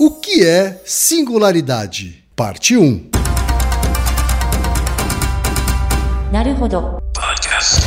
O que é singularidade? Parte 1. Naruhodo. Podcast.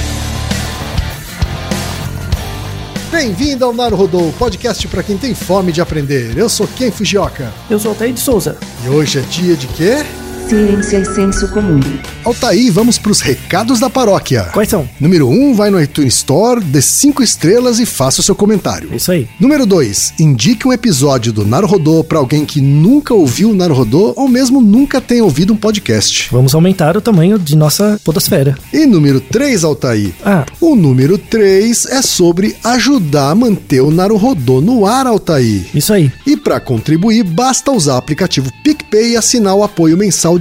Bem-vindo ao Naruhodo, podcast para quem tem fome de aprender. Eu sou Ken Fujioka. Eu sou o de Souza. E hoje é dia de quê? Ciência e senso comum. Altaí, vamos para os recados da paróquia. Quais são? Número 1, um, vai no iTunes Store, dê 5 estrelas e faça o seu comentário. Isso aí. Número 2, indique um episódio do Naruhodô para alguém que nunca ouviu o Naruhodô ou mesmo nunca tenha ouvido um podcast. Vamos aumentar o tamanho de nossa podosfera. E número 3, Altaí. Ah, O número 3 é sobre ajudar a manter o Naruhodô no ar, Altaí. isso aí. E para contribuir, basta usar o aplicativo PicPay e assinar o apoio mensal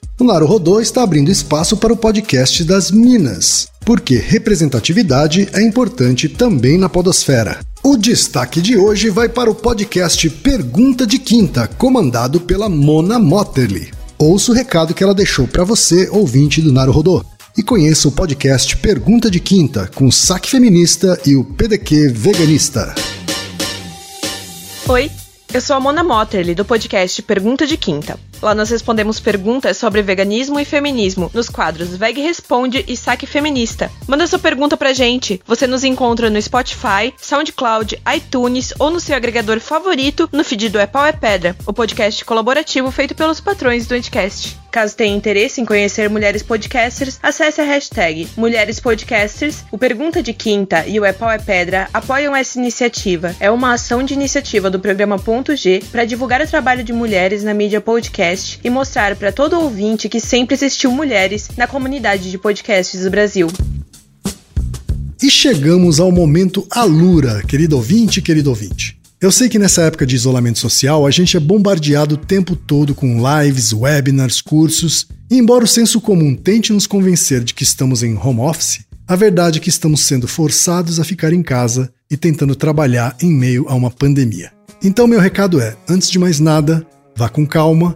O Naru Rodô está abrindo espaço para o podcast das Minas, porque representatividade é importante também na podosfera. O destaque de hoje vai para o podcast Pergunta de Quinta, comandado pela Mona Motterly. Ouça o recado que ela deixou para você, ouvinte do Naru Rodô. E conheça o podcast Pergunta de Quinta, com o Saque Feminista e o PDQ Veganista. Oi, eu sou a Mona Motterly, do podcast Pergunta de Quinta. Lá nós respondemos perguntas sobre veganismo e feminismo nos quadros Veg Responde e Saque Feminista. Manda sua pergunta pra gente. Você nos encontra no Spotify, SoundCloud, iTunes ou no seu agregador favorito no feed do É Pau é Pedra, o podcast colaborativo feito pelos patrões do Anticast. Caso tenha interesse em conhecer mulheres podcasters, acesse a hashtag Mulheres Podcasters. O Pergunta de Quinta e o É Pau é Pedra apoiam essa iniciativa. É uma ação de iniciativa do programa Ponto G para divulgar o trabalho de mulheres na mídia podcast e mostrar para todo ouvinte que sempre existiu mulheres na comunidade de podcasts do Brasil. E chegamos ao momento Alura, querido ouvinte, querido ouvinte. Eu sei que nessa época de isolamento social a gente é bombardeado o tempo todo com lives, webinars, cursos, e embora o senso comum tente nos convencer de que estamos em home office, a verdade é que estamos sendo forçados a ficar em casa e tentando trabalhar em meio a uma pandemia. Então, meu recado é: antes de mais nada, vá com calma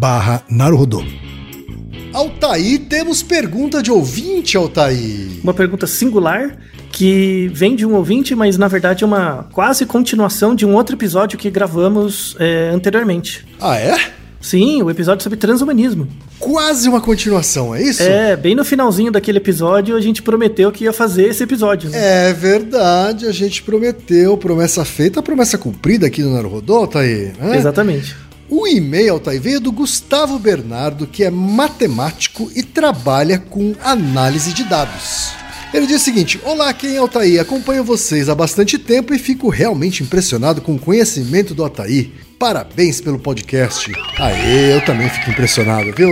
barra Naruhodô. Altair, temos pergunta de ouvinte, Altair. Uma pergunta singular que vem de um ouvinte, mas na verdade é uma quase continuação de um outro episódio que gravamos é, anteriormente. Ah, é? Sim, o episódio sobre transhumanismo. Quase uma continuação, é isso? É, bem no finalzinho daquele episódio a gente prometeu que ia fazer esse episódio. né? É verdade, a gente prometeu, promessa feita, promessa cumprida aqui no Naruhodô, Altair. né? Exatamente. O e-mail, Altair, veio do Gustavo Bernardo, que é matemático e trabalha com análise de dados. Ele diz o seguinte: Olá, quem é o Altair? Acompanho vocês há bastante tempo e fico realmente impressionado com o conhecimento do Altair. Parabéns pelo podcast. Aê, eu também fico impressionado, viu,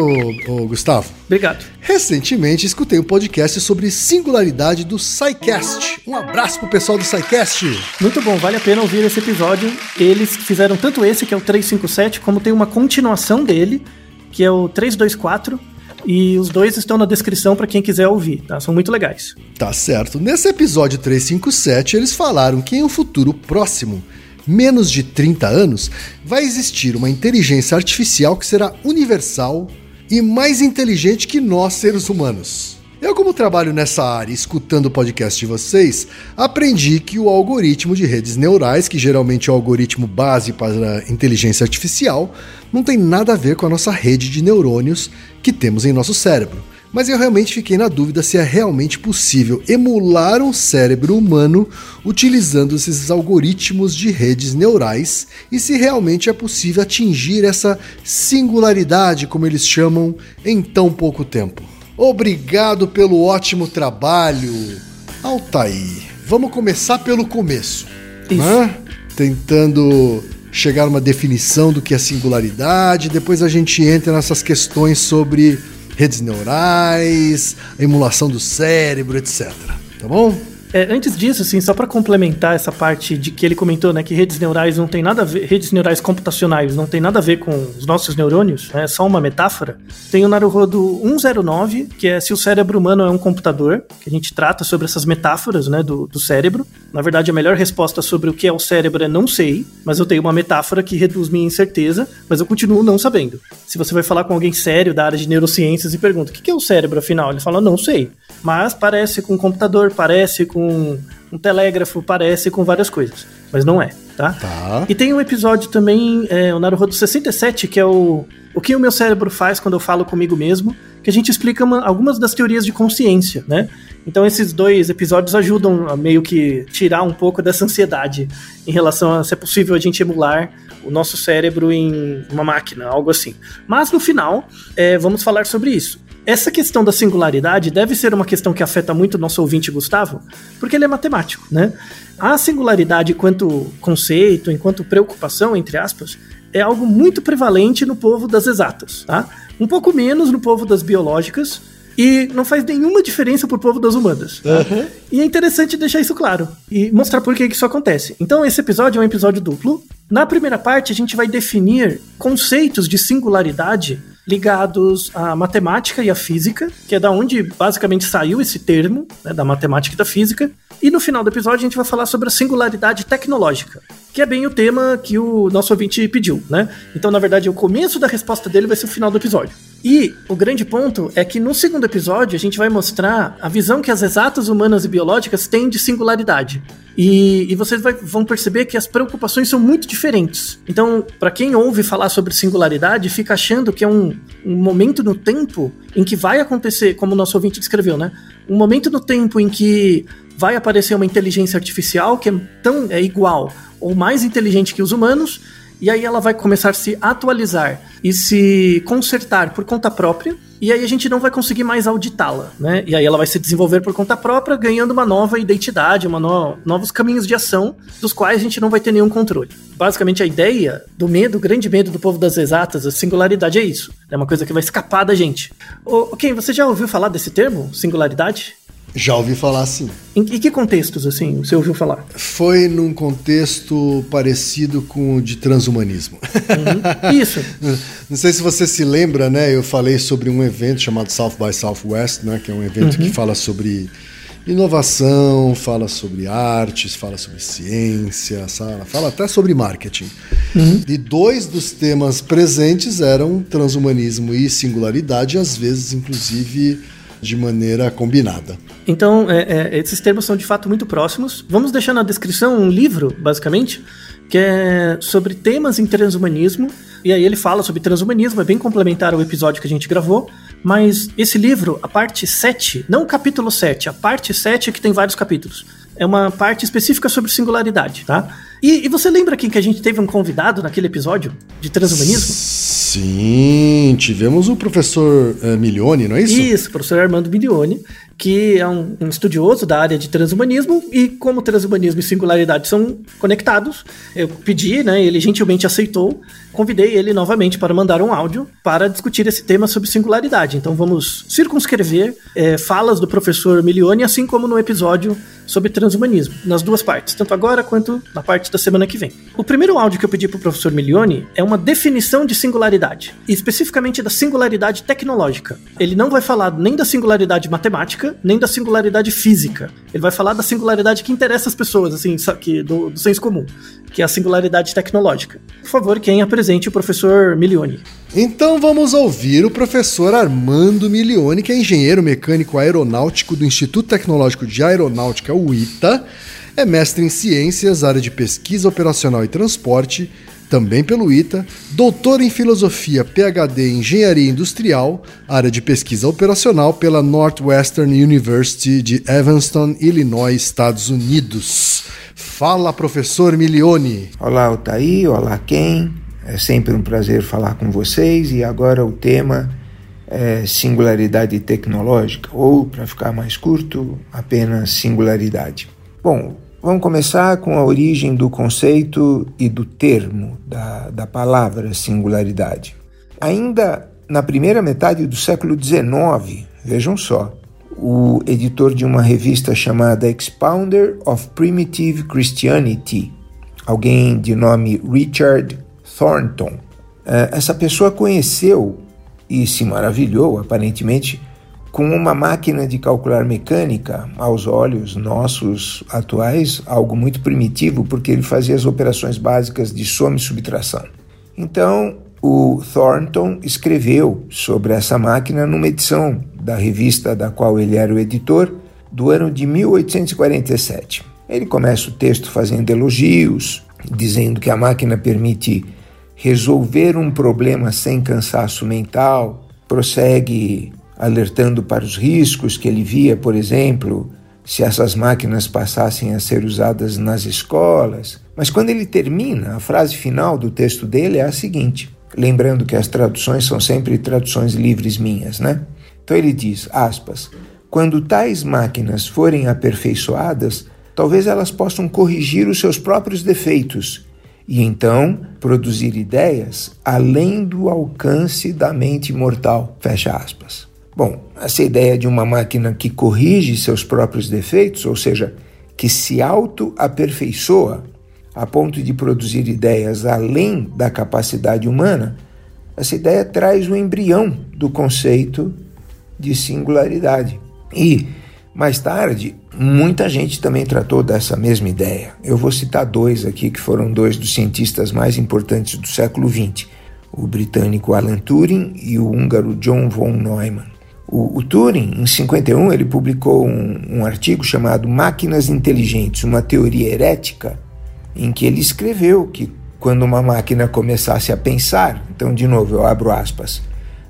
ô, Gustavo? Obrigado. Recentemente escutei um podcast sobre singularidade do SciCast. Um abraço pro pessoal do SciCast. Muito bom, vale a pena ouvir esse episódio. Eles fizeram tanto esse, que é o 357, como tem uma continuação dele, que é o 324. E os dois estão na descrição para quem quiser ouvir, tá? São muito legais. Tá certo. Nesse episódio 357, eles falaram que em um futuro próximo, menos de 30 anos, vai existir uma inteligência artificial que será universal e mais inteligente que nós, seres humanos. Eu, como trabalho nessa área, escutando o podcast de vocês, aprendi que o algoritmo de redes neurais, que geralmente é o algoritmo base para inteligência artificial, não tem nada a ver com a nossa rede de neurônios que temos em nosso cérebro. Mas eu realmente fiquei na dúvida se é realmente possível emular um cérebro humano utilizando esses algoritmos de redes neurais e se realmente é possível atingir essa singularidade, como eles chamam, em tão pouco tempo. Obrigado pelo ótimo trabalho. Altair, vamos começar pelo começo. Né? Tentando chegar a uma definição do que é singularidade, depois a gente entra nessas questões sobre redes neurais, emulação do cérebro, etc. Tá bom? É, antes disso, assim, só para complementar essa parte de que ele comentou, né, que redes neurais não tem nada a ver, redes neurais computacionais não tem nada a ver com os nossos neurônios, né, é só uma metáfora. Tem o Naruhodo 109, que é se o cérebro humano é um computador, que a gente trata sobre essas metáforas, né, do, do cérebro. Na verdade, a melhor resposta sobre o que é o cérebro é não sei, mas eu tenho uma metáfora que reduz minha incerteza, mas eu continuo não sabendo. Se você vai falar com alguém sério da área de neurociências e pergunta, o que é o cérebro afinal? Ele fala, não sei mas parece com um computador, parece com um telégrafo, parece com várias coisas. Mas não é, tá? Tá. E tem um episódio também, é, o Naruhodo 67, que é o O que o meu cérebro faz quando eu falo comigo mesmo, que a gente explica uma, algumas das teorias de consciência, né? Então esses dois episódios ajudam a meio que tirar um pouco dessa ansiedade em relação a se é possível a gente emular o nosso cérebro em uma máquina, algo assim. Mas no final, é, vamos falar sobre isso. Essa questão da singularidade deve ser uma questão que afeta muito o nosso ouvinte Gustavo, porque ele é matemático, né? A singularidade enquanto conceito, enquanto preocupação, entre aspas, é algo muito prevalente no povo das exatas, tá? Um pouco menos no povo das biológicas, e não faz nenhuma diferença pro povo das humanas. Tá? Uhum. E é interessante deixar isso claro e mostrar por que isso acontece. Então, esse episódio é um episódio duplo. Na primeira parte, a gente vai definir conceitos de singularidade ligados à matemática e à física, que é da onde basicamente saiu esse termo, né, da matemática e da física. E no final do episódio a gente vai falar sobre a singularidade tecnológica, que é bem o tema que o nosso ouvinte pediu, né? Então, na verdade, o começo da resposta dele vai ser o final do episódio. E o grande ponto é que no segundo episódio a gente vai mostrar a visão que as exatas humanas e biológicas têm de singularidade. E, e vocês vai, vão perceber que as preocupações são muito diferentes. Então, para quem ouve falar sobre singularidade, fica achando que é um, um momento no tempo em que vai acontecer, como o nosso ouvinte descreveu, né? Um momento no tempo em que vai aparecer uma inteligência artificial que é tão é igual ou mais inteligente que os humanos e aí ela vai começar a se atualizar e se consertar por conta própria, e aí a gente não vai conseguir mais auditá-la, né? E aí ela vai se desenvolver por conta própria, ganhando uma nova identidade, uma no... novos caminhos de ação, dos quais a gente não vai ter nenhum controle. Basicamente a ideia do medo, o grande medo do povo das exatas, a singularidade é isso. É uma coisa que vai escapar da gente. Ô, Ken, você já ouviu falar desse termo, singularidade? Já ouvi falar sim. Em, que contextos, assim, você ouviu falar? Foi num contexto parecido com o de transhumanismo. Uhum. Isso. Não sei se você se lembra, né? Eu falei sobre um evento chamado South by Southwest, né? Que é um evento uhum. que fala sobre inovação, fala sobre artes, fala sobre ciência, fala até sobre marketing. Uhum. E dois dos temas presentes eram transhumanismo e singularidade, às vezes, inclusive de maneira combinada. Então, é, é, esses termos são de fato muito próximos. Vamos deixar na descrição um livro, basicamente, que é sobre temas em transhumanismo. E aí ele fala sobre transhumanismo, é bem complementar ao episódio que a gente gravou. Mas esse livro, a parte 7, não o capítulo 7, a parte 7 é que tem vários capítulos. É uma parte específica sobre singularidade, tá? E, e, você lembra quem que a gente teve um convidado naquele episódio de transhumanismo? Sim, tivemos o professor uh, Milione, não é isso? Isso, professor Armando Milione, que é um, um, estudioso da área de transhumanismo, e como transhumanismo e singularidade são conectados, eu pedi, né, ele gentilmente aceitou, convidei ele novamente para mandar um áudio para discutir esse tema sobre singularidade. Então vamos circunscrever é, falas do professor Milione, assim como no episódio sobre transhumanismo, nas duas partes, tanto agora quanto na parte da semana que vem. O primeiro áudio que eu pedi para o professor Milione é uma definição de singularidade, especificamente da singularidade tecnológica. Ele não vai falar nem da singularidade matemática, nem da singularidade física. Ele vai falar da singularidade que interessa as pessoas, assim, que, do, do senso comum, que é a singularidade tecnológica. Por favor, quem apresente o professor Milione. Então vamos ouvir o professor Armando Milione, que é engenheiro mecânico aeronáutico do Instituto Tecnológico de Aeronáutica, o ITA, é mestre em ciências, área de pesquisa operacional e transporte, também pelo ITA, doutor em filosofia, PhD em engenharia industrial, área de pesquisa operacional pela Northwestern University de Evanston, Illinois, Estados Unidos. Fala, professor Milione. Olá, Otaí, olá, quem? É sempre um prazer falar com vocês e agora o tema é singularidade tecnológica, ou, para ficar mais curto, apenas singularidade. Bom, vamos começar com a origem do conceito e do termo da, da palavra singularidade. Ainda na primeira metade do século XIX, vejam só, o editor de uma revista chamada Expounder of Primitive Christianity, alguém de nome Richard Thornton. É, essa pessoa conheceu e se maravilhou, aparentemente, com uma máquina de calcular mecânica, aos olhos nossos atuais, algo muito primitivo, porque ele fazia as operações básicas de soma e subtração. Então, o Thornton escreveu sobre essa máquina numa edição da revista da qual ele era o editor, do ano de 1847. Ele começa o texto fazendo elogios, dizendo que a máquina permite resolver um problema sem cansaço mental, prossegue alertando para os riscos que ele via, por exemplo, se essas máquinas passassem a ser usadas nas escolas. Mas quando ele termina, a frase final do texto dele é a seguinte: lembrando que as traduções são sempre traduções livres minhas, né? Então ele diz, aspas, quando tais máquinas forem aperfeiçoadas, talvez elas possam corrigir os seus próprios defeitos e então produzir ideias além do alcance da mente mortal. Fecha aspas. Bom, essa ideia de uma máquina que corrige seus próprios defeitos, ou seja, que se auto-aperfeiçoa a ponto de produzir ideias além da capacidade humana, essa ideia traz o embrião do conceito de singularidade. E, mais tarde, Muita gente também tratou dessa mesma ideia. Eu vou citar dois aqui que foram dois dos cientistas mais importantes do século XX: o britânico Alan Turing e o húngaro John von Neumann. O, o Turing, em 51, ele publicou um, um artigo chamado Máquinas Inteligentes, uma teoria herética, em que ele escreveu que quando uma máquina começasse a pensar, então de novo eu abro aspas,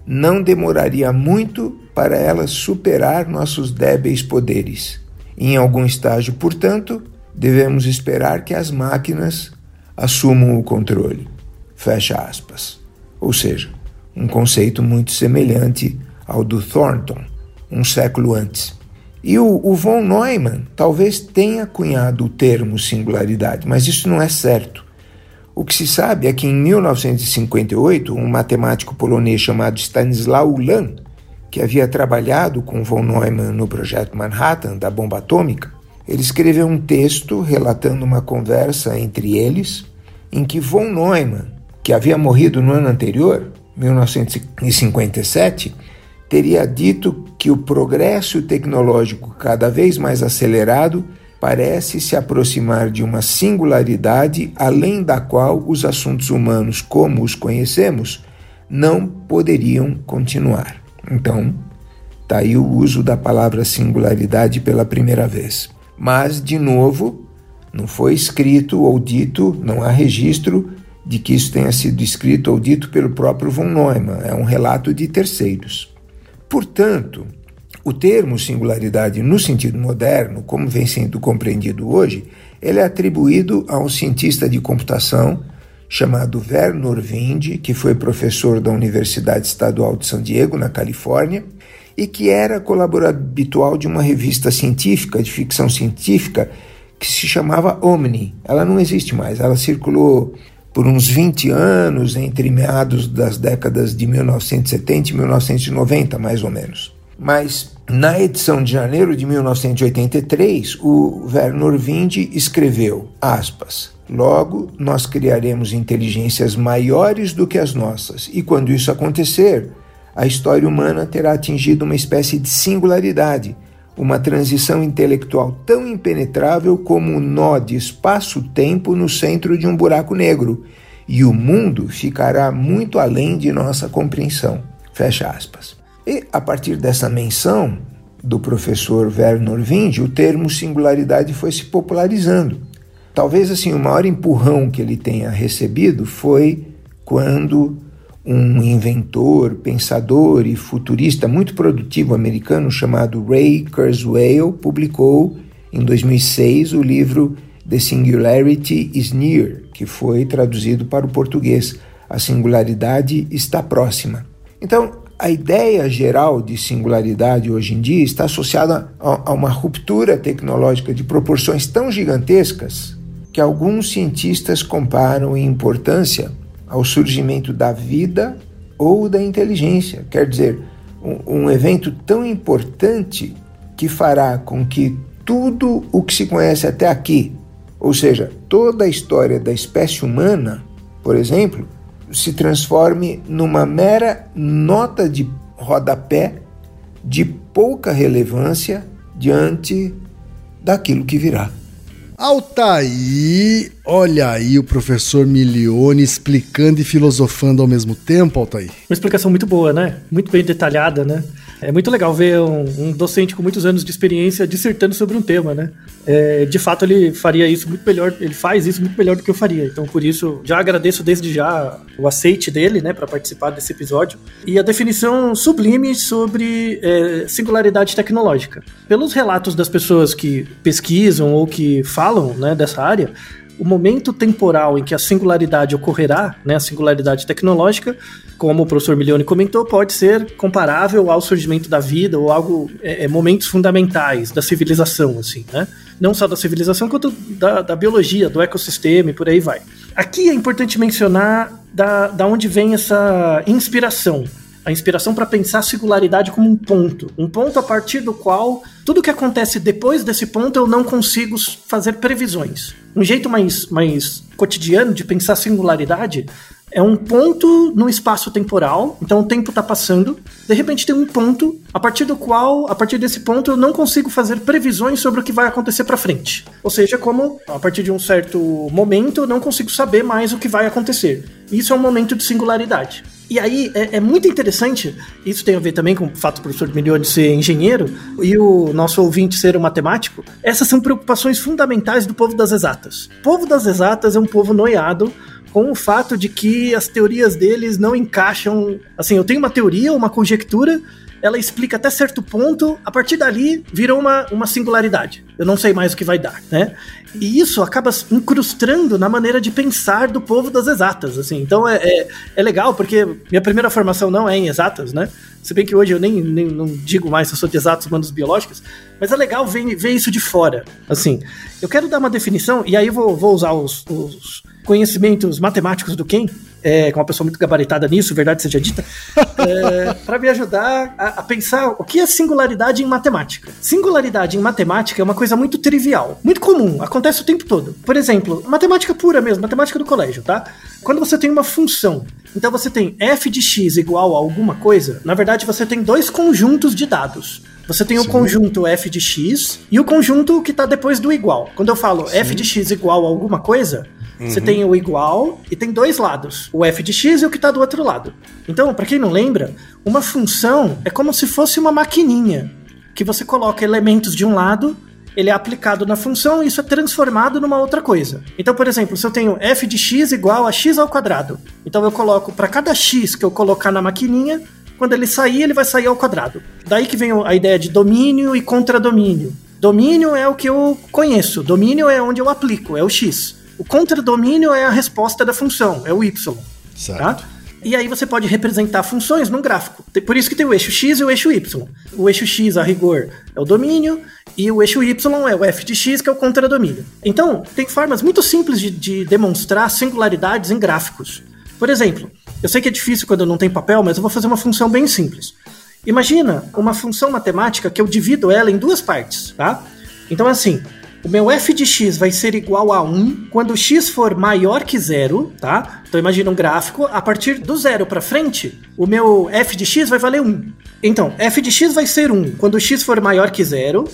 não demoraria muito para ela superar nossos débeis poderes em algum estágio, portanto, devemos esperar que as máquinas assumam o controle. Fecha aspas. Ou seja, um conceito muito semelhante ao do Thornton, um século antes. E o, o von Neumann talvez tenha cunhado o termo singularidade, mas isso não é certo. O que se sabe é que em 1958, um matemático polonês chamado Stanisław Ulam que havia trabalhado com von Neumann no projeto Manhattan da bomba atômica, ele escreveu um texto relatando uma conversa entre eles, em que von Neumann, que havia morrido no ano anterior, 1957, teria dito que o progresso tecnológico cada vez mais acelerado parece se aproximar de uma singularidade além da qual os assuntos humanos, como os conhecemos, não poderiam continuar. Então, está aí o uso da palavra singularidade pela primeira vez. Mas, de novo, não foi escrito ou dito, não há registro de que isso tenha sido escrito ou dito pelo próprio von Neumann, é um relato de terceiros. Portanto, o termo singularidade no sentido moderno, como vem sendo compreendido hoje, ele é atribuído a um cientista de computação chamado Werner Wind, que foi professor da Universidade Estadual de San Diego, na Califórnia, e que era colaborador habitual de uma revista científica, de ficção científica, que se chamava Omni. Ela não existe mais, ela circulou por uns 20 anos, entre meados das décadas de 1970 e 1990, mais ou menos. Mas na edição de janeiro de 1983, o Werner Wind escreveu, aspas, Logo, nós criaremos inteligências maiores do que as nossas, e quando isso acontecer, a história humana terá atingido uma espécie de singularidade, uma transição intelectual tão impenetrável como o nó de espaço-tempo no centro de um buraco negro, e o mundo ficará muito além de nossa compreensão. Fecha aspas. E a partir dessa menção do professor Werner Wind, o termo singularidade foi se popularizando. Talvez assim o maior empurrão que ele tenha recebido foi quando um inventor, pensador e futurista muito produtivo americano chamado Ray Kurzweil publicou em 2006 o livro The Singularity is Near, que foi traduzido para o português. A singularidade está próxima. Então, a ideia geral de singularidade hoje em dia está associada a, uma ruptura tecnológica de proporções tão gigantescas que alguns cientistas comparam em importância ao surgimento da vida ou da inteligência. Quer dizer, um, um evento tão importante que fará com que tudo o que se conhece até aqui, ou seja, toda a história da espécie humana, por exemplo, se transforme numa mera nota de rodapé de pouca relevância diante daquilo que virá. Altaí, olha aí o professor Milione explicando e filosofando ao mesmo tempo, Altaí. Uma explicação muito boa, né? Muito bem detalhada, né? É muito legal ver um, um, docente com muitos anos de experiência dissertando sobre um tema, né? É, de fato, ele faria isso muito melhor, ele faz isso muito melhor do que eu faria. Então, por isso, já agradeço desde já o aceite dele, né, para participar desse episódio. E a definição sublime sobre é, singularidade tecnológica. Pelos relatos das pessoas que pesquisam ou que falam né, dessa área, o momento temporal em que a singularidade ocorrerá, né, a singularidade tecnológica, como o professor Milione comentou, pode ser comparável ao surgimento da vida ou algo é, é, momentos fundamentais da civilização, assim, né? Não só da civilização, quanto da, da, biologia, do ecossistema e por aí vai. Aqui é importante mencionar da, da onde vem essa inspiração a inspiração para pensar a singularidade como um ponto, um ponto a partir do qual tudo que acontece depois desse ponto eu não consigo fazer previsões. Um jeito mais, mais cotidiano de pensar singularidade é um ponto no espaço temporal, então o tempo está passando, de repente tem um ponto a partir do qual, a partir desse ponto, eu não consigo fazer previsões sobre o que vai acontecer para frente. Ou seja, como a partir de um certo momento eu não consigo saber mais o que vai acontecer. Isso é um momento de singularidade. E aí é, é, muito interessante, isso tem a ver também com o fato do professor Milione ser engenheiro e o nosso ouvinte ser um matemático. Essas são preocupações fundamentais do povo das exatas. O povo das exatas é um povo noiado com o fato de que as teorias deles não encaixam. Assim, eu tenho uma teoria, uma conjectura, ela explica até certo ponto, a partir dali virou uma, uma singularidade. Eu não sei mais o que vai dar, né? E isso acaba incrustando na maneira de pensar do povo das exatas, assim. Então é, é, é legal, porque minha primeira formação não é em exatas, né? Se bem que hoje eu nem, nem não digo mais se eu sou de exatos humanos biológicos, mas é legal ver, ver isso de fora. Assim, eu quero dar uma definição, e aí eu vou, vou usar os, os conhecimentos matemáticos do Ken, é, com uma pessoa muito gabaritada nisso, verdade seja dita, é, para me ajudar a, a, pensar o que é singularidade em matemática. Singularidade em matemática é uma coisa muito trivial, muito comum, acontece o tempo todo. Por exemplo, matemática pura mesmo, matemática do colégio, tá? Quando você tem uma função, então você tem f de x igual a alguma coisa, na verdade você tem dois conjuntos de dados. Você tem Sim. o conjunto f de x e o conjunto que está depois do igual. Quando eu falo Sim. f de x igual a alguma coisa, Uhum. Você tem o igual e tem dois lados, o f de x e o que está do outro lado. Então, para quem não lembra, uma função é como se fosse uma maquininha que você coloca elementos de um lado, ele é aplicado na função e isso é transformado numa outra coisa. Então, por exemplo, se eu tenho f de x igual a x ao quadrado, então eu coloco para cada x que eu colocar na maquininha, quando ele sair, ele vai sair ao quadrado. Daí que vem a ideia de domínio e contradomínio. Domínio é o que eu conheço, domínio é onde eu aplico, é o x. O contradomínio é a resposta da função, é o y. Certo. Tá? E aí você pode representar funções num gráfico. Por isso que tem o eixo x e o eixo y. O eixo x, a rigor, é o domínio, e o eixo y é o f de x, que é o contradomínio. Então, tem formas muito simples de, de demonstrar singularidades em gráficos. Por exemplo, eu sei que é difícil quando não tem papel, mas eu vou fazer uma função bem simples. Imagina uma função matemática que eu divido ela em duas partes, tá? Então, assim, o meu f de x vai ser igual a 1 quando x for maior que zero, tá? Então, imagina um gráfico, a partir do zero para frente, o meu f de x vai valer 1. Então, f de x vai ser 1 quando x for maior que zero,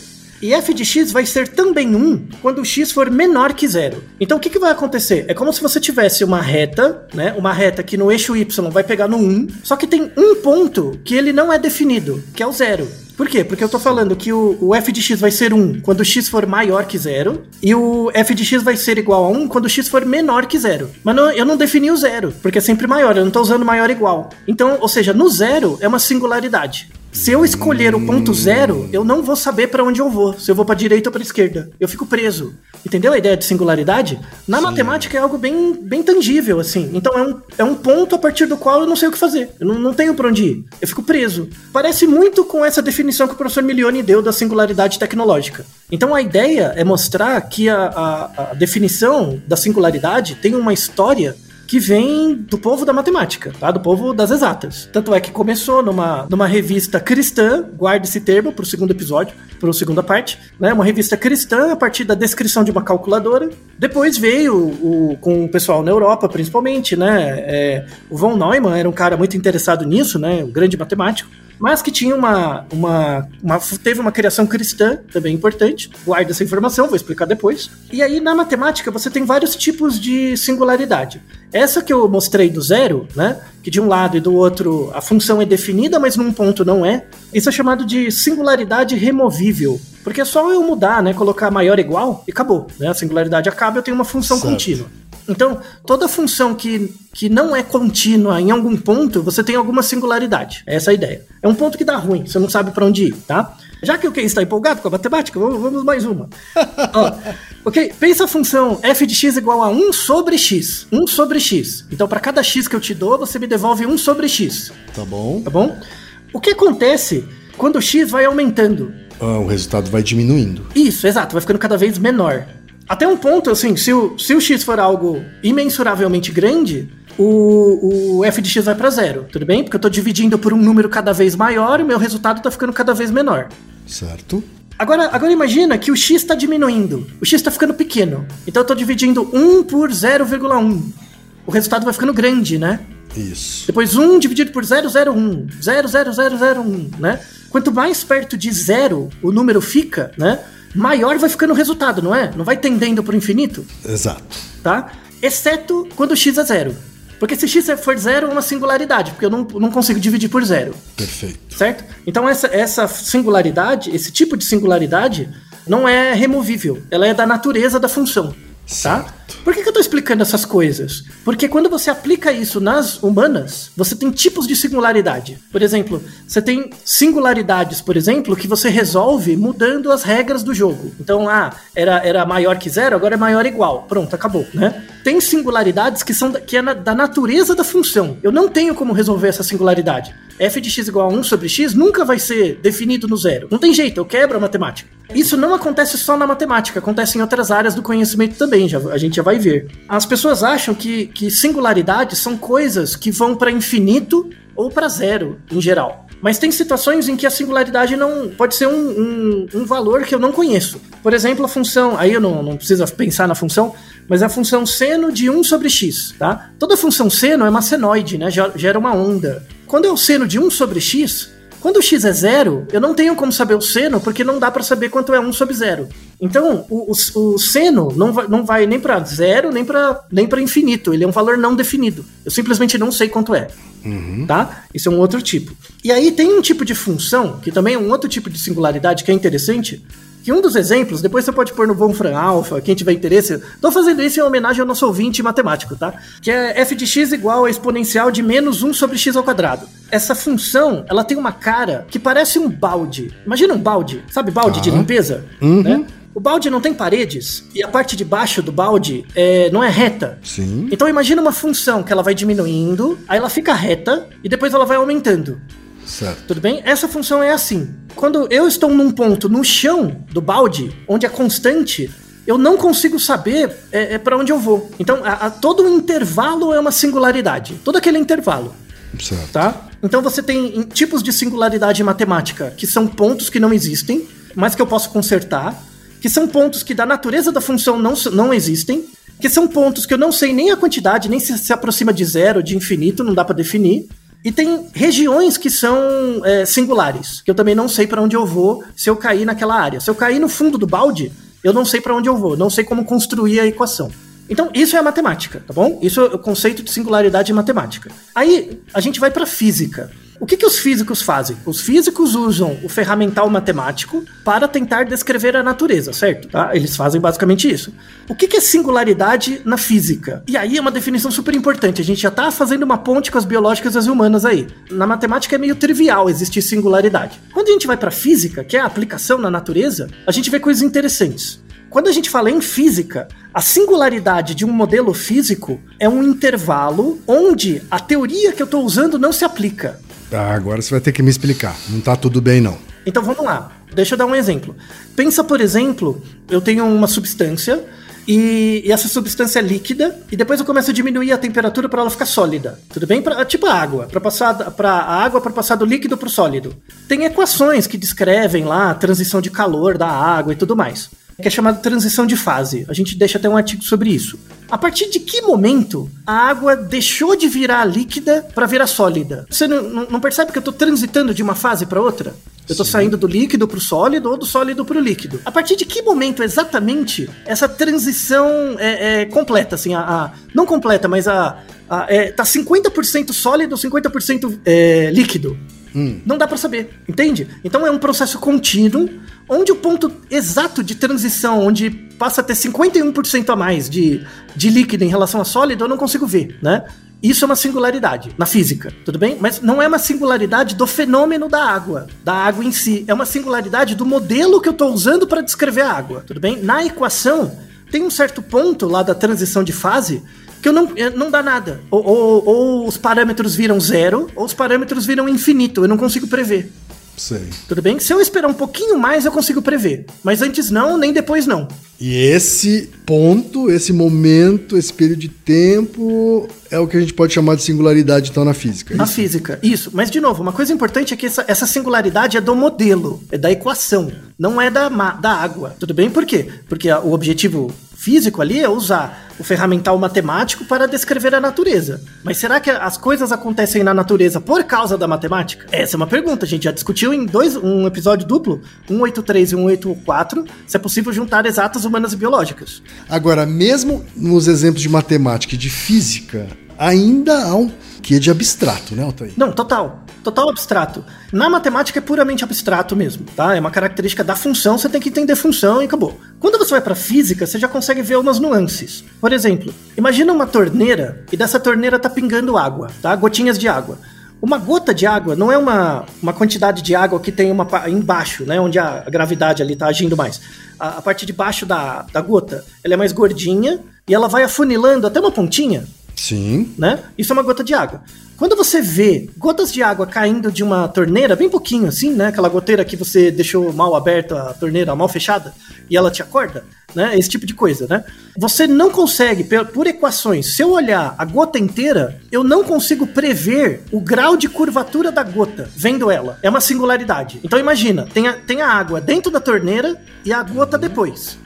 e f de x vai ser também 1 quando x for menor que zero. Então o que, que vai acontecer? É como se você tivesse uma reta, né? Uma reta que no eixo y vai pegar no 1, só que tem um ponto que ele não é definido, que é o zero. Por quê? Porque eu tô falando que o, o f de x vai ser 1 quando x for maior que zero, e o f de x vai ser igual a 1 quando x for menor que zero. Mas não- eu não defini o zero, porque é sempre maior, eu não tô usando maior igual. Então, ou seja, no zero é uma singularidade. Se eu escolher o ponto zero, eu não vou saber pra onde eu vou. Se eu vou pra direita ou pra esquerda. Eu fico preso. Entendeu a ideia de singularidade? Na matemática é algo bem, bem tangível, assim. Então é um, é um ponto a partir do qual eu não sei o que fazer. Eu não, não tenho pra onde ir. Eu fico preso. Parece muito com essa definição que o professor Milioni deu da singularidade tecnológica. Então a ideia é mostrar que a, a- a definição da singularidade tem uma história que vem do povo da matemática, tá? Do povo das exatas. Tanto é que começou numa, numa revista cristã, guarde esse termo para o segundo episódio, para a segunda parte, né? Uma revista cristã a partir da descrição de uma calculadora. Depois veio o, com o pessoal na Europa, principalmente, né? É, o von Neumann era um cara muito interessado nisso, né? Um grande matemático mas que tinha uma, uma, uma- teve uma criação cristã também importante. Guarda essa informação, vou explicar depois. E aí na matemática você tem vários tipos de singularidade. Essa que eu mostrei do zero, né, que de um lado e do outro a função é definida, mas num ponto não é. Isso é chamado de singularidade removível. Porque é só eu mudar, né, colocar maior igual e acabou, né? A singularidade acaba, eu tenho uma função Certo. contínua. Então, toda função que, que não é contínua em algum ponto, você tem alguma singularidade. Essa é a ideia. É um ponto que dá ruim, você não sabe pra onde ir, tá? Já que o Ken está empolgado com a matemática, vamos, vamos mais uma. Ó, ok, pensa a função f de x igual a 1 sobre x. 1 sobre x. Então, para cada x que eu te dou, você me devolve 1 sobre x. Tá bom? Tá bom? O que acontece quando o x vai aumentando? Ah, o resultado vai diminuindo. Isso, exato, vai ficando cada vez menor. Até um ponto, assim, se o, se o x for algo imensuravelmente grande, o, o f de x vai para zero, tudo bem? Porque eu tô dividindo por um número cada vez maior e meu resultado tá ficando cada vez menor. Certo? Agora, agora imagina que o x está diminuindo, o x está ficando pequeno. Então eu tô dividindo 1 por 0,1. O resultado vai ficando grande, né? Isso. Depois 1 dividido por 001, 00001, né? Quanto mais perto de zero o número fica, né? Maior vai ficando o resultado, não é? Não vai tendendo para o infinito, Exato. tá? Exceto quando o x é zero. Porque se x for zero é uma singularidade, porque eu não, não consigo dividir por zero, Perfeito. certo? Então essa, essa singularidade, esse tipo de singularidade, não é removível. Ela é da natureza da função. Tá? Por que, que eu tô explicando essas coisas? Porque quando você aplica isso nas humanas, você tem tipos de singularidade. Por exemplo, você tem singularidades, por exemplo, que você resolve mudando as regras do jogo. Então, ah, era, era maior que zero, agora é maior igual. Pronto, acabou, né? Tem singularidades que são da, que é na- da natureza da função. Eu não tenho como resolver essa singularidade. f de x igual a 1 sobre x nunca vai ser definido no zero. Não tem jeito, eu quebro a matemática. Isso não acontece só na matemática, acontece em outras áreas do conhecimento também, já, a gente já vai ver. As pessoas acham que, que singularidades são coisas que vão para infinito ou para zero, em geral. Mas tem situações em que a singularidade não pode ser um, um, um valor que eu não conheço. Por exemplo, a função, aí eu não, não preciso pensar na função, mas a função seno de 1 sobre x, tá? Toda função seno é uma senoide, né? Gera uma onda. Quando é o seno de 1 sobre x, quando o x é zero, eu não tenho como saber o seno, porque não dá para saber quanto é 1 sobre zero. Então, o, o, o seno não vai, não vai nem para zero, nem para nem pra infinito. Ele é um valor não definido. Eu simplesmente não sei quanto é. Tá? Isso é um outro tipo. E aí tem um tipo de função, que também é um outro tipo de singularidade que é interessante, que um dos exemplos, depois você pode pôr no Wolfram Alpha, quem tiver interesse. Tô fazendo isso em homenagem ao nosso ouvinte matemático, tá? Que é f de x igual a exponencial de menos 1 sobre x ao quadrado. Essa função, ela tem uma cara que parece um balde. Imagina um balde, sabe balde de Tá. limpeza? Uhum. Né? O balde não tem paredes e a parte de baixo do balde é, não é reta. Sim. Então imagina uma função que ela vai diminuindo, aí ela fica reta e depois ela vai aumentando. Certo. Tudo bem? Essa função é assim. Quando eu estou num ponto no chão do balde, onde é constante, eu não consigo saber é, é para onde eu vou. Então, a, a- todo o intervalo é uma singularidade. Todo aquele intervalo Certo. tá? Então você tem em- tipos de singularidade matemática que são pontos que não existem, mas que eu posso consertar, que são pontos que da natureza da função não, não existem, que são pontos que eu não sei nem a quantidade, nem se se aproxima de zero, de infinito, não dá para definir. E tem regiões que são é, singulares, que eu também não sei para onde eu vou se eu cair naquela área. Se eu cair no fundo do balde, eu não sei para onde eu vou, não sei como construir a equação. Então, isso é a matemática, tá bom? Isso é o conceito de singularidade em matemática. Aí, a gente vai para física. O que, que os físicos fazem? Os físicos usam o ferramental matemático para tentar descrever a natureza, certo? Tá? Eles fazem basicamente isso. O que, que é singularidade na física? E aí é uma definição super importante. A gente já tá fazendo uma ponte com as biológicas e as humanas aí. Na matemática é meio trivial existir singularidade. Quando a gente vai para física, que é a aplicação na natureza, a gente vê coisas interessantes. Quando a gente fala em física, a singularidade de um modelo físico é um intervalo onde a teoria que eu estou usando não se aplica. Tá, agora você vai ter que me explicar. Não tá tudo bem, não. Então vamos lá, deixa eu dar um exemplo. Pensa, por exemplo, eu tenho uma substância e, e essa substância é líquida e depois eu começo a diminuir a temperatura para ela ficar sólida. Tudo bem? Pra, tipo a água, para passar para a água para passar do líquido para o sólido. Tem equações que descrevem lá a transição de calor da água e tudo mais. Que é chamada transição de fase. A gente deixa até um artigo sobre isso. A partir de que momento a água deixou de virar líquida para virar sólida? Você não, não- não percebe que eu estou transitando de uma fase para outra? Eu estou saindo do líquido para o sólido ou do sólido para o líquido. A partir de que momento exatamente essa transição é, é completa? Assim, a, a- não completa, mas a, a é, tá 50% sólido, 50% é, líquido. Não dá pra saber, entende? Então é um processo contínuo, onde o ponto exato de transição, onde passa a ter 51% a mais de, de líquido em relação a sólido, eu não consigo ver, né? Isso é uma singularidade na física, tudo bem? Mas não é uma singularidade do fenômeno da água, da água em si. É uma singularidade do modelo que eu estou usando para descrever a água, tudo bem? Na equação, tem um certo ponto lá da transição de fase que eu não, eh, não dá nada. Ou, ou- ou os parâmetros viram zero, ou os parâmetros viram infinito. Eu não consigo prever. Sei. Tudo bem? Se eu esperar um pouquinho mais, eu consigo prever. Mas antes não, nem depois não. E esse ponto, esse momento, esse período de tempo é o que a gente pode chamar de singularidade, então, na física. é Na isso? física, isso. Mas, de novo, uma coisa importante é que essa, essa singularidade é do modelo, é da equação, não é da, da água. Tudo bem? Por quê? Porque a- o objetivo físico ali é usar o ferramental matemático para descrever a natureza. Mas será que as coisas acontecem na natureza por causa da matemática? Essa é uma pergunta. A gente já discutiu em dois, um episódio duplo, 183 e 184, se é possível juntar exatas humanas e biológicas. Agora, mesmo nos exemplos de matemática e de física, ainda há um quê de abstrato, né, Altair? Não, total. Total abstrato. Na matemática é puramente abstrato mesmo, tá? É uma característica da função, você tem que entender função e acabou. Quando você vai pra física, você já consegue ver umas nuances. Por exemplo, imagina uma torneira e dessa torneira tá pingando água, tá? Gotinhas de água. Uma gota de água não é uma, uma quantidade de água que tem uma embaixo, né? Onde a gravidade ali tá agindo mais. A, a parte de baixo da, da gota, ela é mais gordinha e ela vai afunilando até uma pontinha Sim. né? Isso é uma gota de água. Quando você vê gotas de água caindo de uma torneira, bem pouquinho assim, né? Aquela goteira que você deixou mal aberta, a torneira mal fechada, e ela te acorda, né? Esse tipo de coisa, né? Você não consegue, por equações, se eu olhar a gota inteira, eu não consigo prever o grau de curvatura da gota, vendo ela. É uma singularidade. Então imagina, tem a, tem a água dentro da torneira e a gota depois.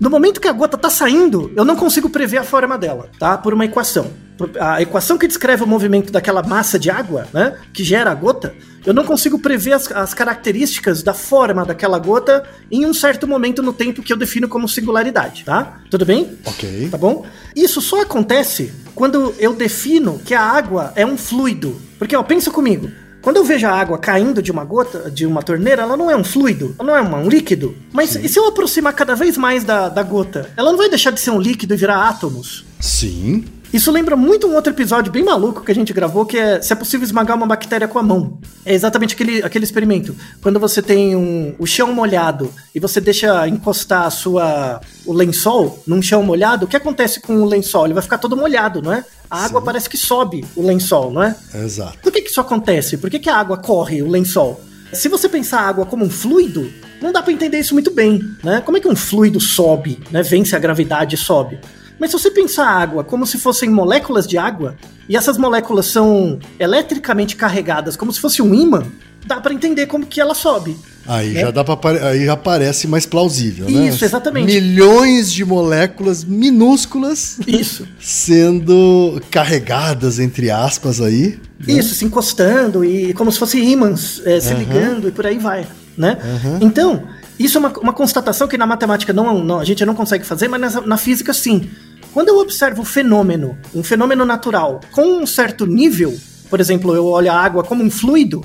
No momento que a gota tá saindo, eu não consigo prever a forma dela, tá? Por uma equação. A equação que descreve o movimento daquela massa de água, né? Que gera a gota, eu não consigo prever as, as características da forma daquela gota em um certo momento no tempo que eu defino como singularidade, tá? Tudo bem? Ok. Tá bom? Isso só acontece quando eu defino que a água é um fluido. Porque, ó, pensa comigo. Quando eu vejo a água caindo de uma gota, de uma torneira, ela não é um fluido, ela não é uma- um líquido. Mas e se eu aproximar cada vez mais da, da gota? Ela não vai deixar de ser um líquido e virar átomos? Sim. Isso lembra muito um outro episódio bem maluco que a gente gravou, que é se é possível esmagar uma bactéria com a mão. É exatamente aquele, aquele experimento. Quando você tem um, o chão molhado e você deixa encostar a sua, o lençol num chão molhado, o que acontece com o lençol? Ele vai ficar todo molhado, não é? A água parece que sobe o lençol, não é? Exato. Por que, que isso acontece? Por que, que a água corre, o lençol? Se você pensar a água como um fluido, não dá para entender isso muito bem, né? Como é que um fluido sobe, né? Vence a gravidade e sobe? Mas se você pensar a água como se fossem moléculas de água, e essas moléculas são eletricamente carregadas como se fosse um ímã, dá para entender como que ela sobe. Aí né? já dá para aí já parece mais plausível, né? Isso, exatamente. Milhões de moléculas minúsculas Isso. sendo carregadas entre aspas aí. né? Isso, se encostando e como se fossem ímãs é, se Aham. ligando e por aí vai, né? Aham. Então, isso é uma, uma constatação que na matemática não, não- a gente não consegue fazer, mas na, na física sim. Quando eu observo um fenômeno, um fenômeno natural, com um certo nível, por exemplo, eu olho a água como um fluido,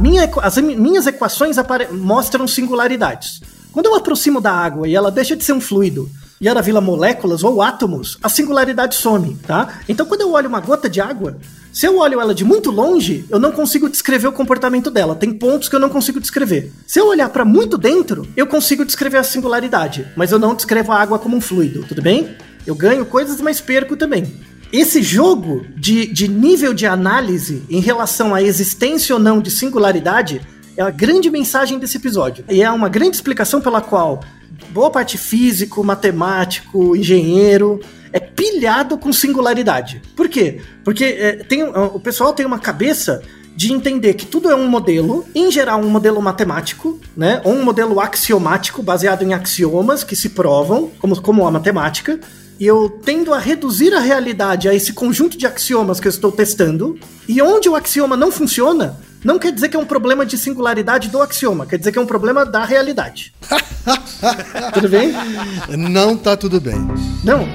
minha as mi- minhas equações mostram singularidades. Quando eu aproximo da água e ela deixa de ser um fluido e ela vira moléculas ou átomos, a singularidade some, tá? Então quando eu olho uma gota de água, se eu olho ela de muito longe, eu não consigo descrever o comportamento dela. Tem pontos que eu não consigo descrever. Se eu olhar para muito dentro, eu consigo descrever a singularidade, mas eu não descrevo a água como um fluido, tudo bem? Eu ganho coisas, mas perco também. Esse jogo de, de nível de análise em relação à existência ou não de singularidade é a grande mensagem desse episódio. E é uma grande explicação pela qual boa parte físico, matemático, engenheiro é pilhado com singularidade. Por quê? Porque é, tem, o pessoal tem uma cabeça de entender que tudo é um modelo, em geral um modelo matemático, né? Ou um modelo axiomático baseado em axiomas que se provam, como, como a matemática. E eu tendo a reduzir a realidade a esse conjunto de axiomas que eu estou testando. E onde o axioma não funciona, não quer dizer que é um problema de singularidade do axioma, quer dizer que é um problema da realidade. Tudo bem? Não tá tudo bem. Não,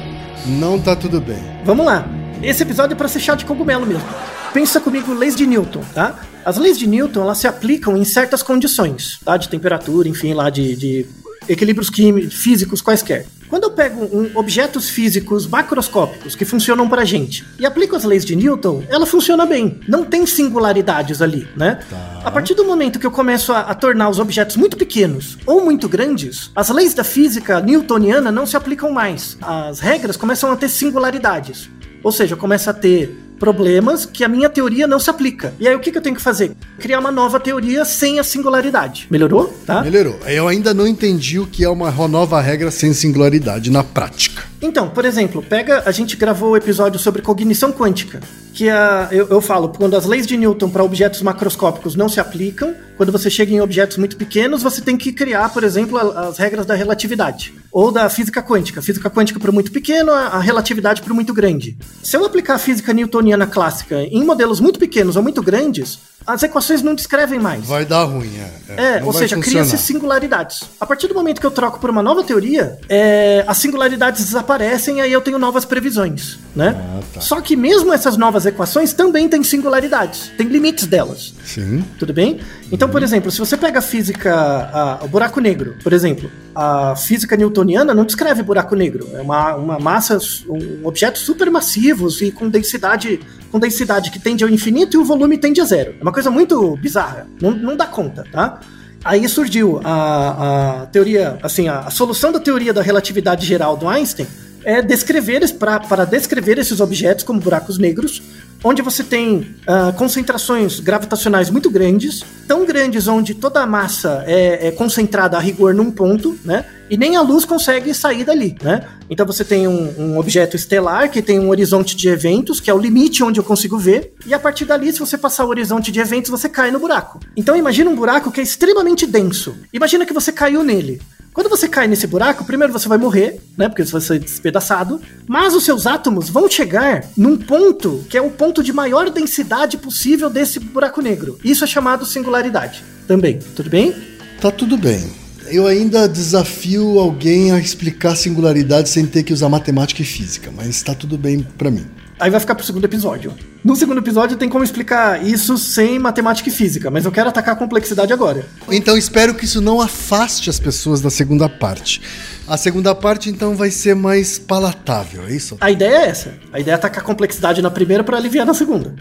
Não tá tudo bem. Vamos lá. Esse episódio é para ser chá de cogumelo mesmo. Pensa comigo leis de Newton, tá? As leis de Newton, elas se aplicam em certas condições, tá? De temperatura, enfim, lá de, de equilíbrios químicos, físicos quaisquer. Quando eu pego um, objetos físicos macroscópicos que funcionam pra gente e aplico as leis de Newton, ela funciona bem. Não tem singularidades ali, né? A partir do momento que eu começo a, a tornar os objetos muito pequenos ou muito grandes, as leis da física newtoniana não se aplicam mais. As regras começam a ter singularidades. Ou seja, começa a ter problemas que a minha teoria não se aplica. E aí o que, que eu tenho que fazer? Criar uma nova teoria sem a singularidade. Melhorou? Tá? Melhorou. Eu ainda não entendi o que é uma nova regra sem singularidade na prática. Então, por exemplo, pega, a gente gravou o episódio sobre cognição quântica, que a, eu, eu falo, quando as leis de Newton para objetos macroscópicos não se aplicam, quando você chega em objetos muito pequenos, você tem que criar, por exemplo, as regras da relatividade, ou da física quântica. Física quântica para o muito pequeno, a relatividade para o muito grande. Se eu aplicar a física newtoniana clássica em modelos muito pequenos ou muito grandes, as equações não descrevem mais. Vai dar ruim, é. É, Não ou seja, cria-se singularidades. A partir do momento que eu troco por uma nova teoria, é, as singularidades desaparecem e aí eu tenho novas previsões, né? Ah, tá. Só que mesmo essas novas equações também têm singularidades, tem limites delas. Sim. Tudo bem? Então, por exemplo, se você pega a física, a- o buraco negro, por exemplo, a física newtoniana não descreve buraco negro. É uma, uma massa, um objetos supermassivos e com densidade, com densidade que tende ao infinito e o volume tende a zero. É uma coisa muito bizarra. Não, não dá conta, tá? Aí surgiu a, a teoria, assim, a, a solução da teoria da relatividade geral do Einstein é descrever para descrever esses objetos como buracos negros, onde você tem ah, concentrações gravitacionais muito grandes, tão grandes onde toda a massa é, é concentrada a rigor num ponto, né? E nem a luz consegue sair dali, né? Então você tem um, um objeto estelar que tem um horizonte de eventos, que é o limite onde eu consigo ver, e a partir dali, se você passar o horizonte de eventos, você cai no buraco. Então imagina um buraco que é extremamente denso. Imagina que você caiu nele. Quando você cai nesse buraco, primeiro você vai morrer, né? Porque você vai ser despedaçado. Mas os seus átomos vão chegar num ponto que é o ponto de maior densidade possível desse buraco negro. Isso é chamado singularidade. Também, tudo bem? Tá tudo bem. Eu ainda desafio alguém a explicar singularidade sem ter que usar matemática e física, mas tá tudo bem pra mim. Aí vai ficar pro segundo episódio. No segundo episódio tem como explicar isso sem matemática e física, mas eu quero atacar a complexidade agora. Então espero que isso não afaste as pessoas da segunda parte. A segunda parte então vai ser mais palatável, é isso? A ideia é essa. A ideia é atacar a complexidade na primeira para aliviar na segunda.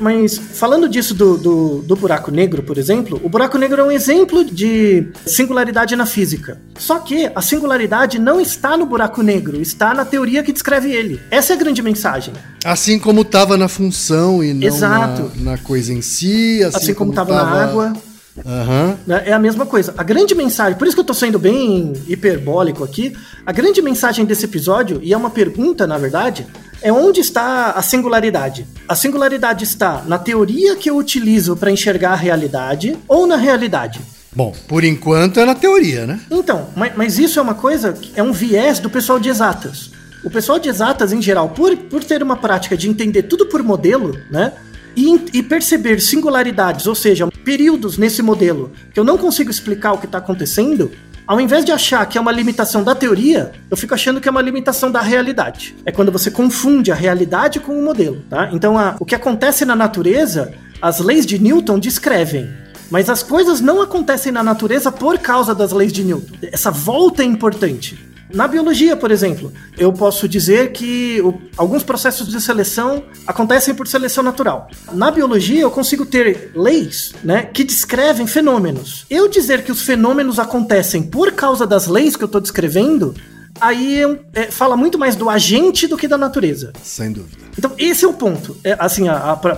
Mas falando disso do, do, do, buraco negro, por exemplo, o buraco negro é um exemplo de singularidade na física. Só que a singularidade não está no buraco negro, está na teoria que descreve ele. Essa é a grande mensagem. Assim como estava na função e não Exato. Na, na coisa em si. Assim, assim como estava na água. Uhum. É a mesma coisa. A grande mensagem, por isso que eu tô sendo bem hiperbólico aqui, a grande mensagem desse episódio, e é uma pergunta, na verdade, é onde está a singularidade. A singularidade está na teoria que eu utilizo para enxergar a realidade ou na realidade. Bom, por enquanto é na teoria, né? Então, mas, mas isso é uma coisa, é um viés do pessoal de exatas. O pessoal de exatas, em geral, por, por ter uma prática de entender tudo por modelo, né? E, e, perceber singularidades, ou seja, períodos nesse modelo que eu não consigo explicar o que está acontecendo, ao invés de achar que é uma limitação da teoria, eu fico achando que é uma limitação da realidade. É quando você confunde a realidade com o modelo, tá? Então, a, o que acontece na natureza, as leis de Newton descrevem. Mas as coisas não acontecem na natureza por causa das leis de Newton. Essa volta é importante. Na biologia, por exemplo, eu posso dizer que o, alguns processos de seleção acontecem por seleção natural. Na biologia, eu consigo ter leis né, que descrevem fenômenos. Eu dizer que os fenômenos acontecem por causa das leis que eu estou descrevendo aí é, fala muito mais do agente do que da natureza. Sem dúvida. Então, esse é o ponto. É, assim,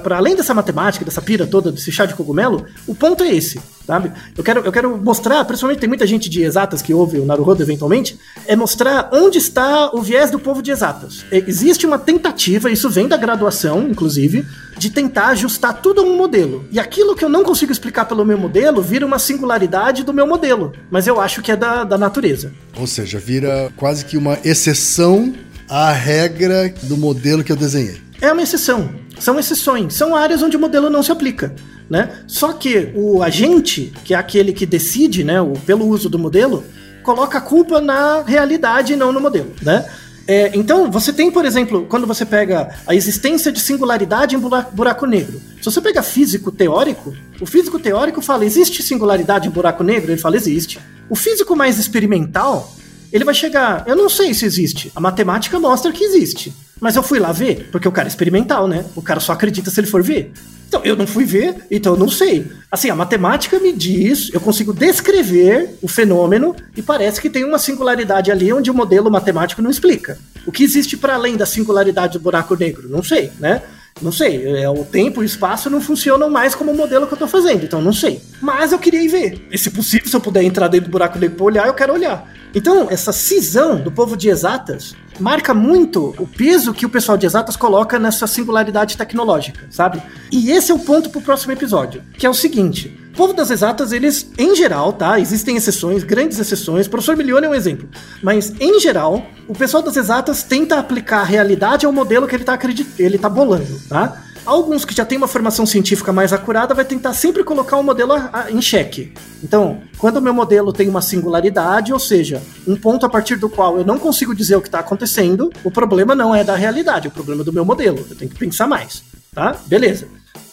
para além dessa matemática, dessa pira toda, desse chá de cogumelo, o ponto é esse, sabe? Eu quero, eu quero mostrar, principalmente tem muita gente de exatas que ouve o Naruhodo eventualmente, é mostrar onde está o viés do povo de exatas. É, existe uma tentativa, isso vem da graduação, inclusive, de tentar ajustar tudo a um modelo. E aquilo que eu não consigo explicar pelo meu modelo vira uma singularidade do meu modelo. Mas eu acho que é da, da natureza. Ou seja, vira quase que uma exceção à regra do modelo que eu desenhei. É uma exceção. São exceções. São áreas onde o modelo não se aplica. Né? Só que o agente, que é aquele que decide né, o, pelo uso do modelo, coloca a culpa na realidade e não no modelo. Né? É, então, você tem, por exemplo, quando você pega a existência de singularidade em buraco negro. Se você pega físico teórico, o físico teórico fala: existe singularidade em buraco negro? Ele fala: existe. O físico mais experimental, ele vai chegar: eu não sei se existe. A matemática mostra que existe. Mas eu fui lá ver, porque o cara é experimental, né? O cara só acredita se ele for ver. Então, eu não fui ver, então eu não sei. Assim, a matemática me diz, eu consigo descrever o fenômeno e parece que tem uma singularidade ali onde o modelo matemático não explica. O que existe para além da singularidade do buraco negro? Não sei, né? Não sei, é, o tempo e o espaço não funcionam mais como o modelo que eu tô fazendo, então não sei. Mas eu queria ir ver. E se possível, se eu puder entrar dentro do buraco negro pra olhar, eu quero olhar. Então, essa cisão do povo de exatas marca muito o peso que o pessoal de exatas coloca nessa singularidade tecnológica, sabe? E esse é o ponto pro próximo episódio, que é o seguinte: o povo das exatas, eles, em geral, tá? Existem exceções, grandes exceções. O professor Milione é um exemplo. Mas, em geral, o pessoal das exatas tenta aplicar a realidade ao modelo que ele tá, acredit... ele tá bolando, tá? Alguns que já têm uma formação científica mais acurada vai tentar sempre colocar o modelo em xeque. Então, quando o meu modelo tem uma singularidade, ou seja, um ponto a partir do qual eu não consigo dizer o que está acontecendo, o problema não é da realidade, o problema é do meu modelo. Eu tenho que pensar mais, tá? Beleza.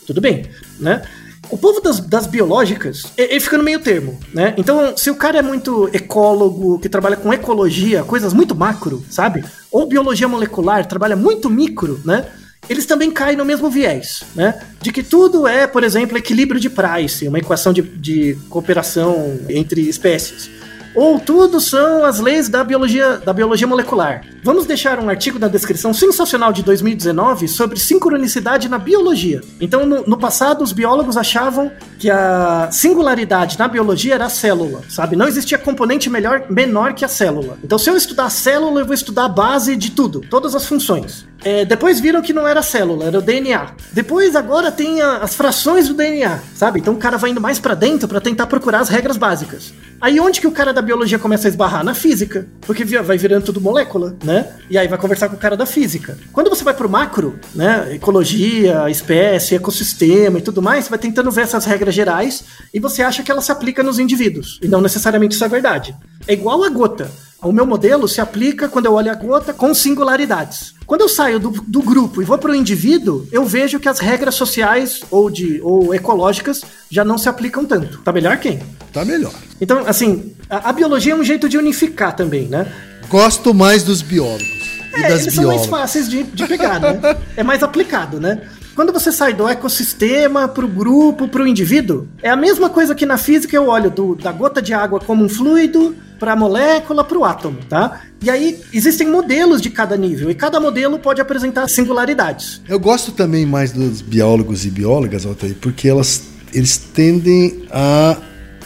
Tudo bem, né? O povo das, das biológicas, ele fica no meio termo, né? Então, se o cara é muito ecólogo, que trabalha com ecologia, coisas muito macro, sabe? Ou biologia molecular, trabalha muito micro, né? eles também caem no mesmo viés, né? De que tudo é, por exemplo, equilíbrio de Price, uma equação de, de cooperação entre espécies ou tudo são as leis da biologia, da biologia molecular. Vamos deixar um artigo na descrição sensacional de 2019 sobre sincronicidade na biologia. Então, no, no passado, os biólogos achavam que a singularidade na biologia era a célula, sabe? Não existia componente melhor, menor que a célula. Então, se eu estudar a célula, eu vou estudar a base de tudo, todas as funções. É, depois viram que não era célula, era o DNA. Depois, agora tem a, as frações do DNA, sabe? Então o cara vai indo mais para dentro para tentar procurar as regras básicas. Aí onde que o cara da biologia começa a esbarrar? Na física. Porque vai virando tudo molécula, né? E aí vai conversar com o cara da física. Quando você vai pro macro, né? Ecologia, espécie, ecossistema e tudo mais, você vai tentando ver essas regras gerais e você acha que ela se aplica nos indivíduos. E não necessariamente isso é verdade. É igual a gota. O meu modelo se aplica quando eu olho a gota com singularidades. Quando eu saio do, do grupo e vou para o indivíduo, eu vejo que as regras sociais ou, de, ou ecológicas já não se aplicam tanto. Tá melhor quem? Tá melhor. Então, assim, a, a biologia é um jeito de unificar também, né? Gosto mais dos biólogos. E É, das eles são mais biólogas. fáceis de, de pegar, né? É mais aplicado, né? Quando você sai do ecossistema pro grupo, pro indivíduo, é a mesma coisa que na física eu olho do- da gota de água como um fluido para a molécula, para o átomo, tá? E aí existem modelos de cada nível e cada modelo pode apresentar singularidades. Eu gosto também mais dos biólogos e biólogas, Altair, porque elas, eles tendem a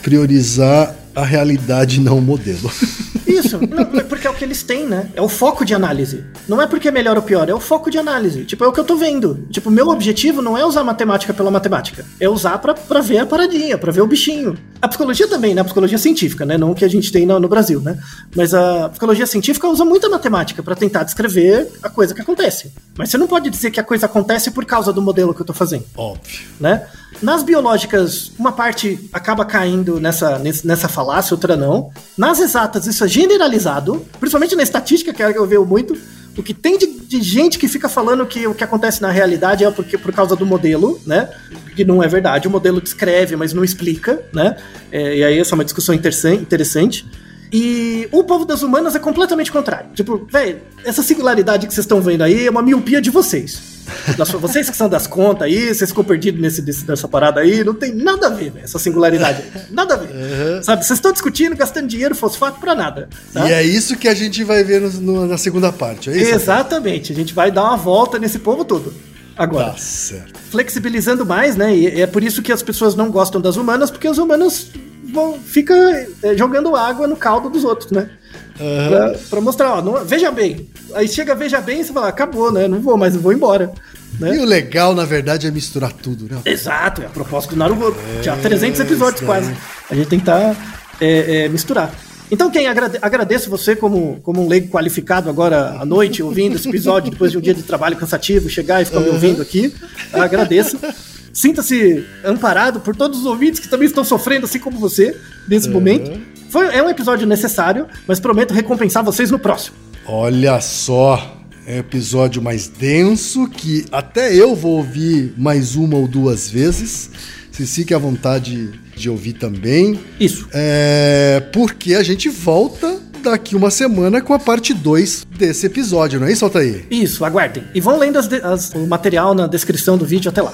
priorizar a realidade não o modelo. Isso, não, é porque é o que eles têm, né? É o foco de análise. Não é porque é melhor ou pior, é o foco de análise. Tipo, é o que eu tô vendo. Tipo, meu objetivo não é usar matemática pela matemática. É usar pra, pra ver a paradinha, pra ver o bichinho. A psicologia também, né? A psicologia científica, né? Não o que a gente tem no, no Brasil, né? Mas a psicologia científica usa muita matemática pra tentar descrever a coisa que acontece. Mas você não pode dizer que a coisa acontece por causa do modelo que eu tô fazendo Óbvio. né? Nas biológicas, uma parte acaba caindo nessa, nessa falácia, outra não. Nas exatas, isso é generalizado, principalmente na estatística, que é que eu vejo muito. O que tem de, de gente que fica falando que o que acontece na realidade é porque, por causa do modelo, né? Que não é verdade. O modelo descreve, mas não explica, né? É, e aí essa é uma discussão interessan- interessante. E o povo das humanas é completamente contrário. Tipo, velho, essa singularidade que vocês estão vendo aí é uma miopia de vocês. Das- vocês que são das contas aí, vocês ficam perdidos nesse, nessa parada aí, não tem nada a ver, velho, essa singularidade. aí. Nada a ver. Sabe, vocês estão discutindo, gastando dinheiro, fosfato pra nada. tá? E é isso que a gente vai ver no- no- na segunda parte, é isso? Exatamente, a gente vai dar uma volta nesse povo todo. Agora, Tá certo. flexibilizando mais, né? E é por isso que as pessoas não gostam das humanas, porque os humanos vão, fica é, jogando água no caldo dos outros, né? Pra, pra mostrar, ó, não- veja bem. Aí chega, veja bem, e você fala, acabou, né? Não vou mais, vou embora. Né? E o legal, na verdade, é misturar tudo, né? Exato, é a proposta do Naruto. Já 300 episódios isso quase. A gente tem que tá, é, é, misturar. Então, quem agrade agradeço você como, como um leigo qualificado agora à noite, ouvindo esse episódio depois de um dia de trabalho cansativo, chegar e ficar me ouvindo aqui. Agradeço. Sinta-se amparado por todos os ouvintes que também estão sofrendo, assim como você, nesse momento. Foi, é um episódio necessário, mas prometo recompensar vocês no próximo. Olha só, é um episódio mais denso que até eu vou ouvir mais uma ou duas vezes. Vocês fiquem à vontade de ouvir também. Isso. É, porque a gente volta daqui uma semana com a parte 2 desse episódio, não é isso, Altair? Isso, aguardem. E vão lendo as as- o material na descrição do vídeo até lá.